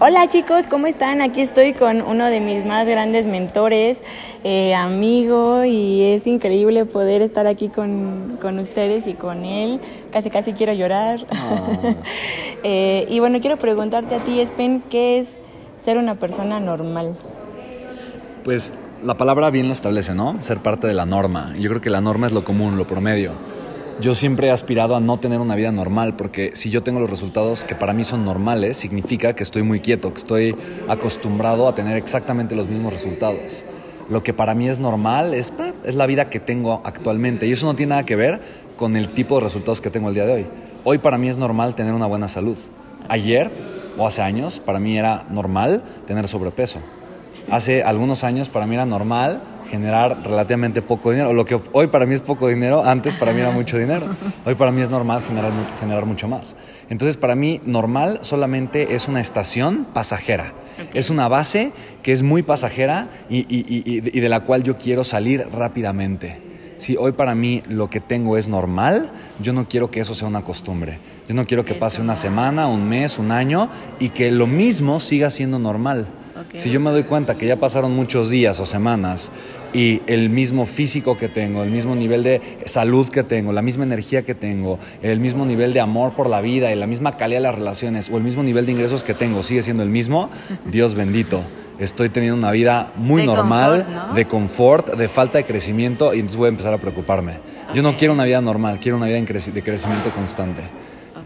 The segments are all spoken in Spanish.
Hola chicos, ¿cómo están? Aquí estoy con uno de mis más grandes mentores, eh, amigo, y es increíble poder estar aquí con, con ustedes y con él. Casi, casi quiero llorar. Ah. Eh, y bueno, quiero preguntarte a ti, Espen, ¿qué es ser una persona normal? Pues la palabra bien lo establece, ¿no? Ser parte de la norma. Yo creo que la norma es lo común, lo promedio. Yo siempre he aspirado a no tener una vida normal, porque si yo tengo los resultados que para mí son normales, significa que estoy muy quieto, que estoy acostumbrado a tener exactamente los mismos resultados. Lo que para mí es normal es, es la vida que tengo actualmente. Y eso no tiene nada que ver con el tipo de resultados que tengo el día de hoy. Hoy para mí es normal tener una buena salud. Ayer o hace años para mí era normal tener sobrepeso. Hace algunos años para mí era normal generar relativamente poco dinero. Lo que hoy para mí es poco dinero, antes para mí era mucho dinero. Hoy para mí es normal generar, generar mucho más. Entonces para mí normal solamente es una estación pasajera. Es una base que es muy pasajera y, y- y- de la cual yo quiero salir rápidamente. Si hoy para mí lo que tengo es normal, yo no quiero que eso sea una costumbre. Yo no quiero que pase una semana, un mes, un año y que lo mismo siga siendo normal. Si yo me doy cuenta que ya pasaron muchos días o semanas y el mismo físico que tengo, el mismo nivel de salud que tengo, la misma energía que tengo, el mismo nivel de amor por la vida y la misma calidad de las relaciones o el mismo nivel de ingresos que tengo sigue siendo el mismo, Dios bendito. Estoy teniendo una vida muy De normal, confort, ¿no? de confort, de falta de crecimiento y entonces voy a empezar a preocuparme. Yo no quiero una vida normal, quiero una vida de crecimiento constante.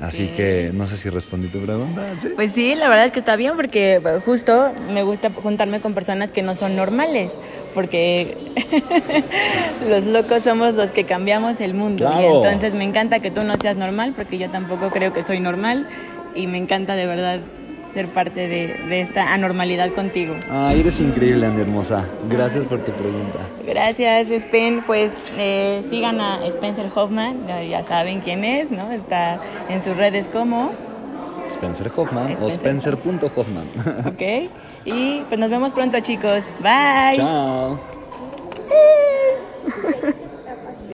Así que no sé si respondí tu pregunta. ¿sí? Pues sí, la verdad es que está bien porque bueno, justo me gusta juntarme con personas que no son normales, porque los locos somos los que cambiamos el mundo. Y entonces me encanta que tú no seas normal, porque yo tampoco creo que soy normal y me encanta de verdad ser parte de, de esta anormalidad contigo. Ay, eres increíble, Andy hermosa. Gracias por tu pregunta. Gracias, Spen. Pues eh, sigan a Spencer Hoffman, ya, saben quién es, ¿no? Está en sus redes como, Spencer Hoffman o Spencer. Spencer.Hoffman. ¿ok? Y pues nos vemos pronto, chicos. Bye. Chao.